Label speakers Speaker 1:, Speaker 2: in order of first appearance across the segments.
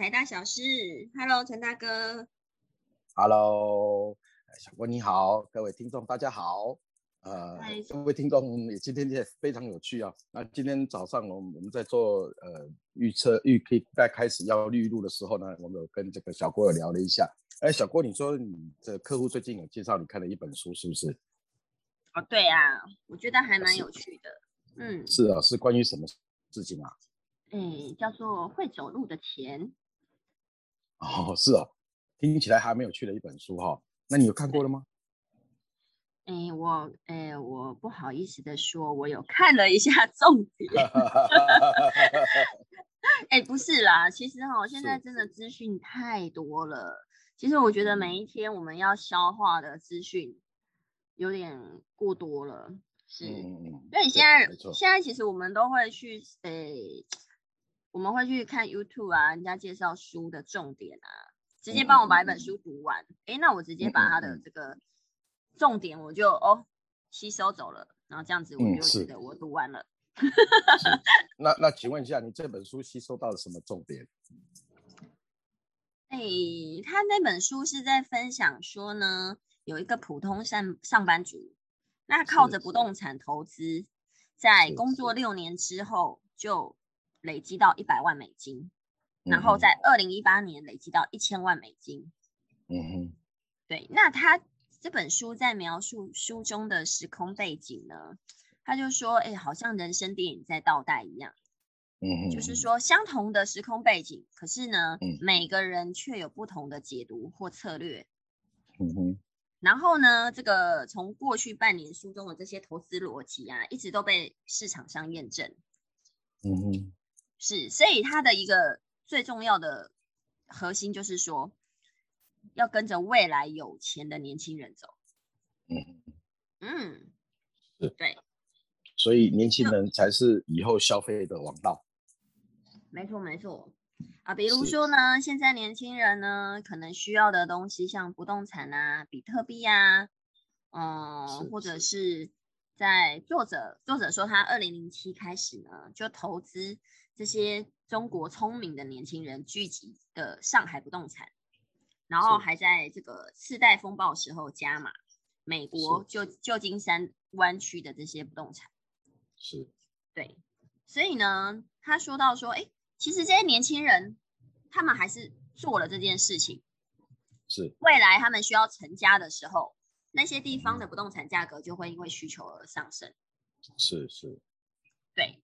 Speaker 1: 财大小事。Hello，陈大哥。
Speaker 2: Hello，小郭你好，各位听众大家好。呃，各位听众，今天也非常有趣啊。那今天早上我们我们在做呃预测预可以在开始要预录的时候呢，我们有跟这个小郭有聊了一下。哎，小郭，你说你的客户最近有介绍你看了一本书，是不是？
Speaker 1: 哦，对啊，我觉得还蛮有趣的。嗯，
Speaker 2: 是啊，是关于什么事情啊？
Speaker 1: 哎，叫做会走路的钱。
Speaker 2: 哦，是哦，听起来还没有去的一本书哈。那你有看过了吗？
Speaker 1: 哎，我哎，我不好意思的说，我有看了一下重点。哎，不是啦，其实哈，现在真的资讯太多了。其实我觉得每一天我们要消化的资讯有点过多了。是，因为现在现在其实我们都会去诶。我们会去看 YouTube 啊，人家介绍书的重点啊，直接帮我把一本书读完。哎，那我直接把它的这个重点我就哦吸收走了，然后这样子我就觉得我读完了。
Speaker 2: 那那请问一下，你这本书吸收到了什么重点？
Speaker 1: 哎，他那本书是在分享说呢，有一个普通上上班族，那靠着不动产投资，在工作六年之后就。累积到一百万美金，然后在二零一八年累积到一千万美金。嗯哼，对。那他这本书在描述书中的时空背景呢？他就说：“哎，好像人生电影在倒带一样。”嗯哼，就是说相同的时空背景，可是呢，每个人却有不同的解读或策略。嗯哼。然后呢，这个从过去半年书中的这些投资逻辑啊，一直都被市场上验证。嗯哼。是，所以它的一个最重要的核心就是说，要跟着未来有钱的年轻人走。嗯
Speaker 2: 嗯，是，
Speaker 1: 对，
Speaker 2: 所以年轻人才是以后消费的王道。
Speaker 1: 没错没错啊，比如说呢，现在年轻人呢，可能需要的东西像不动产啊、比特币啊，嗯，或者是在作者作者说他二零零七开始呢就投资。这些中国聪明的年轻人聚集的上海不动产，然后还在这个次贷风暴时候加码美国旧旧金山湾区的这些不动产，
Speaker 2: 是，
Speaker 1: 对，所以呢，他说到说，哎，其实这些年轻人他们还是做了这件事情，
Speaker 2: 是，
Speaker 1: 未来他们需要成家的时候，那些地方的不动产价格就会因为需求而上升，
Speaker 2: 是是，
Speaker 1: 对，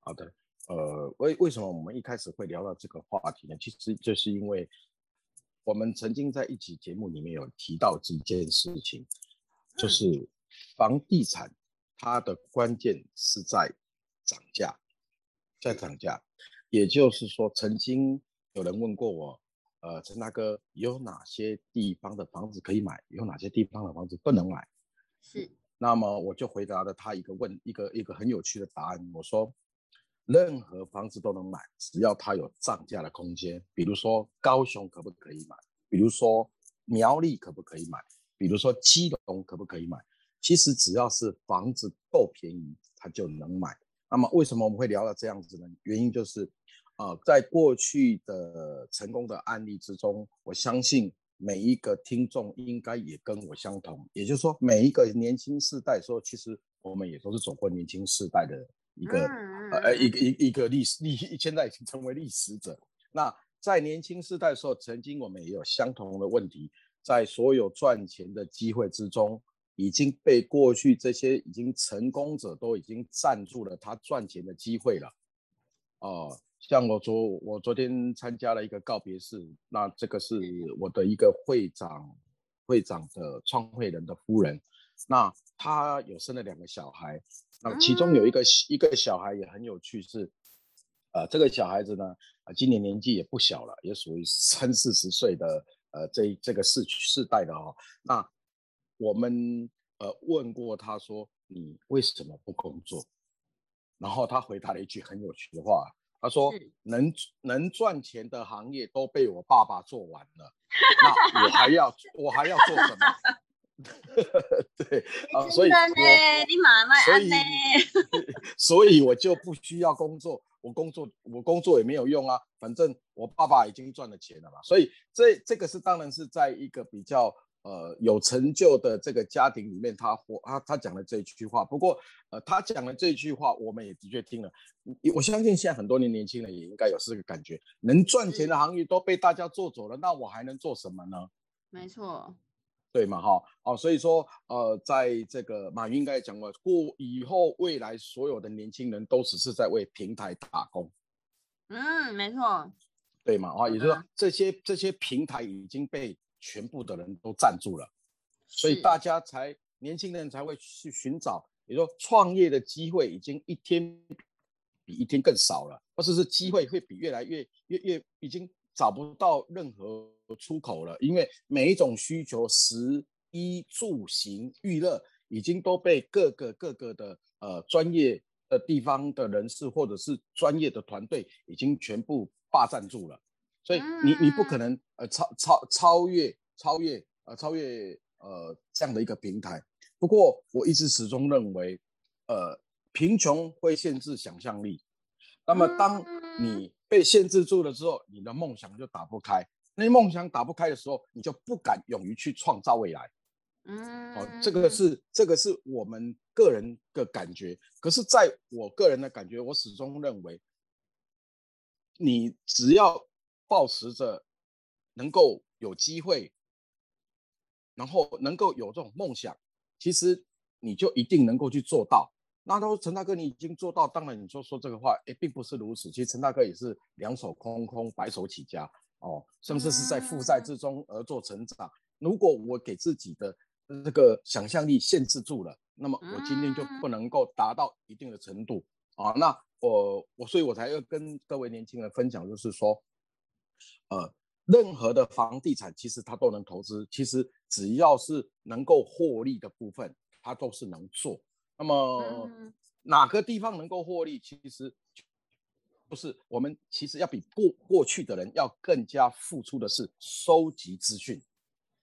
Speaker 2: 好的。呃，为为什么我们一开始会聊到这个话题呢？其实就是因为我们曾经在一起节目里面有提到这件事情，就是房地产它的关键是在涨价，在涨价。也就是说，曾经有人问过我，呃，陈大哥，有哪些地方的房子可以买？有哪些地方的房子不能买？
Speaker 1: 是。
Speaker 2: 那么我就回答了他一个问，一个一个很有趣的答案，我说。任何房子都能买，只要它有涨价的空间。比如说高雄可不可以买？比如说苗栗可不可以买？比如说基隆可不可以买？其实只要是房子够便宜，它就能买。那么为什么我们会聊到这样子呢？原因就是，啊，在过去的成功的案例之中，我相信每一个听众应该也跟我相同。也就是说，每一个年轻世代说，其实我们也都是走过年轻世代的一个。呃，一个一一个历史历，现在已经成为历史者。那在年轻时代的时候，曾经我们也有相同的问题，在所有赚钱的机会之中，已经被过去这些已经成功者都已经占住了他赚钱的机会了。哦，像我昨我昨天参加了一个告别式，那这个是我的一个会长，会长的创会人的夫人，那他有生了两个小孩。那其中有一个一个小孩也很有趣，是，呃，这个小孩子呢，啊，今年年纪也不小了，也属于三四十岁的，呃，这这个世世代的哦。那我们呃问过他说，你为什么不工作？然后他回答了一句很有趣的话，他说，能能赚钱的行业都被我爸爸做完了，那我还要我还要做什么？对啊，所以，
Speaker 1: 你妈妈
Speaker 2: 所以，所以我就不需要工作，我工作我工作也没有用啊，反正我爸爸已经赚了钱了嘛。所以这这个是当然是在一个比较呃有成就的这个家庭里面，他或他他讲的这一句话。不过呃他讲的这一句话，我们也的确听了。我相信现在很多年年轻人也应该有这个感觉，能赚钱的行业都被大家做走了，那我还能做什么呢？
Speaker 1: 没错。
Speaker 2: 对嘛哈哦，所以说呃，在这个马云应该讲过，过以后未来所有的年轻人都只是在为平台打工。
Speaker 1: 嗯，没错。
Speaker 2: 对嘛啊，也就是说这些这些平台已经被全部的人都占住了，所以大家才年轻人才会去寻找，比如说创业的机会已经一天比一天更少了，或者是机会会比越来越越越已经。找不到任何出口了，因为每一种需求，食衣住行娱乐，已经都被各个各个的呃专业的地方的人士或者是专业的团队已经全部霸占住了，所以你你不可能呃超超超越超越呃超越呃这样的一个平台。不过我一直始终认为，呃，贫穷会限制想象力。那么当你被限制住了之后，你的梦想就打不开。那梦想打不开的时候，你就不敢勇于去创造未来。嗯，哦，这个是这个是我们个人的感觉。可是，在我个人的感觉，我始终认为，你只要保持着能够有机会，然后能够有这种梦想，其实你就一定能够去做到。那他说陈大哥，你已经做到，当然你说说这个话，哎，并不是如此。其实陈大哥也是两手空空，白手起家哦，甚至是在负债之中而做成长。如果我给自己的这个想象力限制住了，那么我今天就不能够达到一定的程度啊。那我我所以我才要跟各位年轻人分享，就是说，呃，任何的房地产其实它都能投资，其实只要是能够获利的部分，它都是能做。那么哪个地方能够获利？其实不是我们，其实要比过过去的人要更加付出的是收集资讯。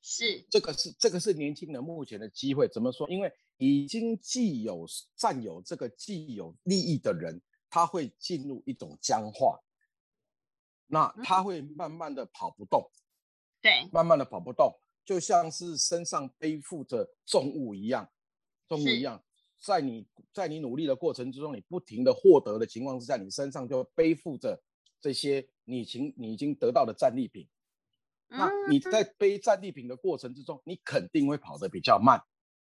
Speaker 1: 是
Speaker 2: 这个是这个是年轻人目前的机会。怎么说？因为已经既有占有这个既有利益的人，他会进入一种僵化，那他会慢慢的跑不动。
Speaker 1: 对，
Speaker 2: 慢慢的跑不动，就像是身上背负着重物一样，重物一样。在你在你努力的过程之中，你不停的获得的情况之下，你身上就背负着这些你情你已经得到的战利品。那你在背战利品的过程之中，你肯定会跑得比较慢，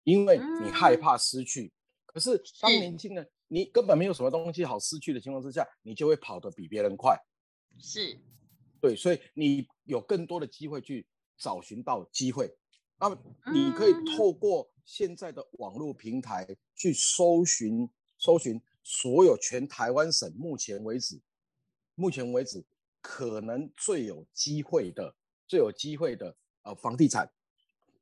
Speaker 2: 因为你害怕失去。可是当年轻人，你根本没有什么东西好失去的情况之下，你就会跑得比别人快。
Speaker 1: 是，
Speaker 2: 对，所以你有更多的机会去找寻到机会。那么你可以透过现在的网络平台去搜寻搜寻所有全台湾省目前为止，目前为止可能最有机会的、最有机会的呃房地产，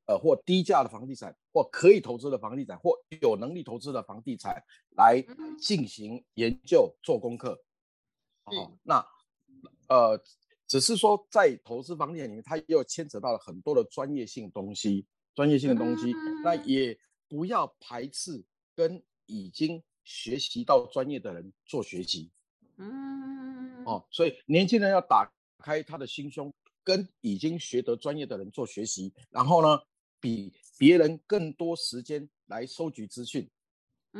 Speaker 2: 呃或低价的房地产，或可以投资的房地产，或有能力投资的房地产来进行研究做功课。哦，那呃。只是说，在投资房地产里面，它又牵扯到了很多的专业性东西，专业性的东西，那也不要排斥跟已经学习到专业的人做学习。嗯，哦，所以年轻人要打开他的心胸，跟已经学得专业的人做学习，然后呢，比别人更多时间来收集资讯。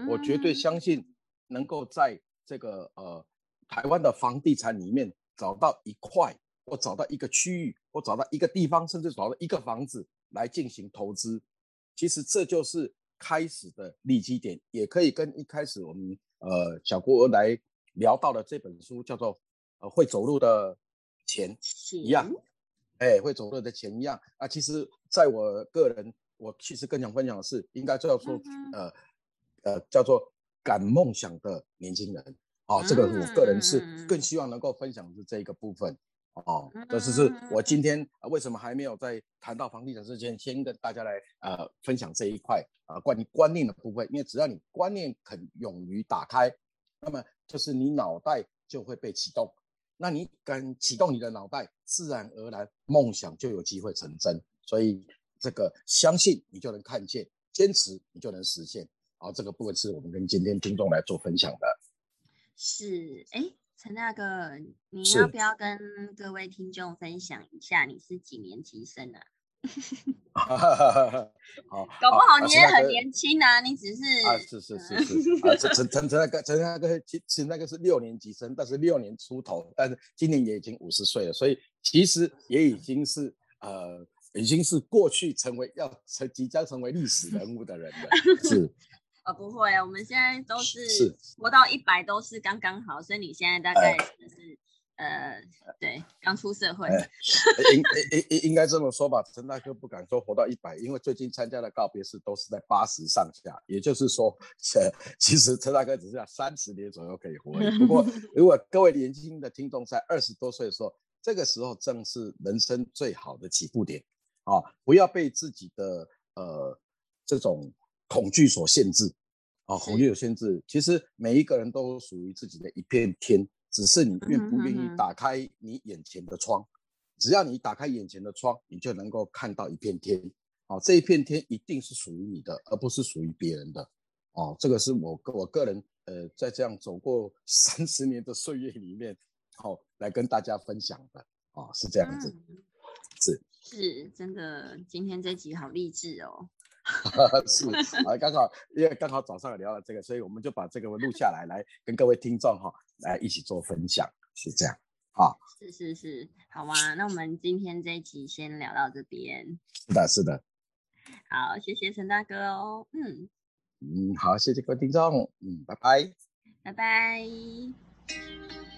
Speaker 2: 我绝对相信，能够在这个呃台湾的房地产里面。找到一块，或找到一个区域，或找到一个地方，甚至找到一个房子来进行投资，其实这就是开始的利基点，也可以跟一开始我们呃小郭来聊到的这本书叫做呃会走路的钱一样，哎，会走路的钱一样啊。其实在我个人，我其实更想分享的是，应该叫做呃呃叫做敢梦想的年轻人。哦，这个我个人是更希望能够分享的是这一个部分哦。这是是我今天为什么还没有在谈到房地产之前，先跟大家来呃分享这一块啊关于观念的部分。因为只要你观念肯勇于打开，那么就是你脑袋就会被启动。那你敢启动你的脑袋，自然而然梦想就有机会成真。所以这个相信你就能看见，坚持你就能实现。好，这个部分是我们跟今天听众来做分享的。
Speaker 1: 是，哎，陈大哥，你要不要跟各位听众分享一下你是几年级生啊？
Speaker 2: 好，
Speaker 1: 搞不好你也很
Speaker 2: 年。
Speaker 1: 轻啊，你只是
Speaker 2: 啊，是是是是，啊，陈陈陈陈那个陈大哥其其实那个是六年级生，但是六年出头，但是今年也已经五十岁了，所以其实也已经是呃，已经是过去成为要成即将成为历史人物的人了，是
Speaker 1: 哦，不会，我们现在都
Speaker 2: 是
Speaker 1: 是活到一百都是刚刚好，所以你现在大概就是呃，对，刚出社会，
Speaker 2: 哎应应应应该这么说吧，陈大哥不敢说活到一百，因为最近参加的告别式都是在八十上下，也就是说，呃，其实陈大哥只剩下三十年左右可以活。不过，如果各位年轻的听众在二十多岁的时候，这个时候正是人生最好的起步点啊！不要被自己的呃这种恐惧所限制啊，
Speaker 1: 是
Speaker 2: 恐惧有限制。其实每一个人都属于自己的一片天，只是你愿不愿意打开你眼前的窗。只要你打开眼前的窗，你就能够看到一片天。哦，这一片天一定是属于你的，而不是属于别人的。哦，这个是我个我个人呃，在这样走过 三十年的岁月里面，好、来跟大家分享的。哦，是这样子。
Speaker 1: 嗯，
Speaker 2: 是
Speaker 1: 是真的，今天这集好励志哦。
Speaker 2: 是啊，刚好因为刚好早上聊了这个，所以我们就把这个录下来，来跟各位听众哈、来一起做分享，是这样。
Speaker 1: 是是是，好啊，那我们今天这一集先聊到这边。
Speaker 2: 是的，是的。
Speaker 1: 好，谢谢陈大哥哦，嗯，
Speaker 2: 嗯，好，谢谢各位听众，嗯，拜拜。
Speaker 1: 拜拜。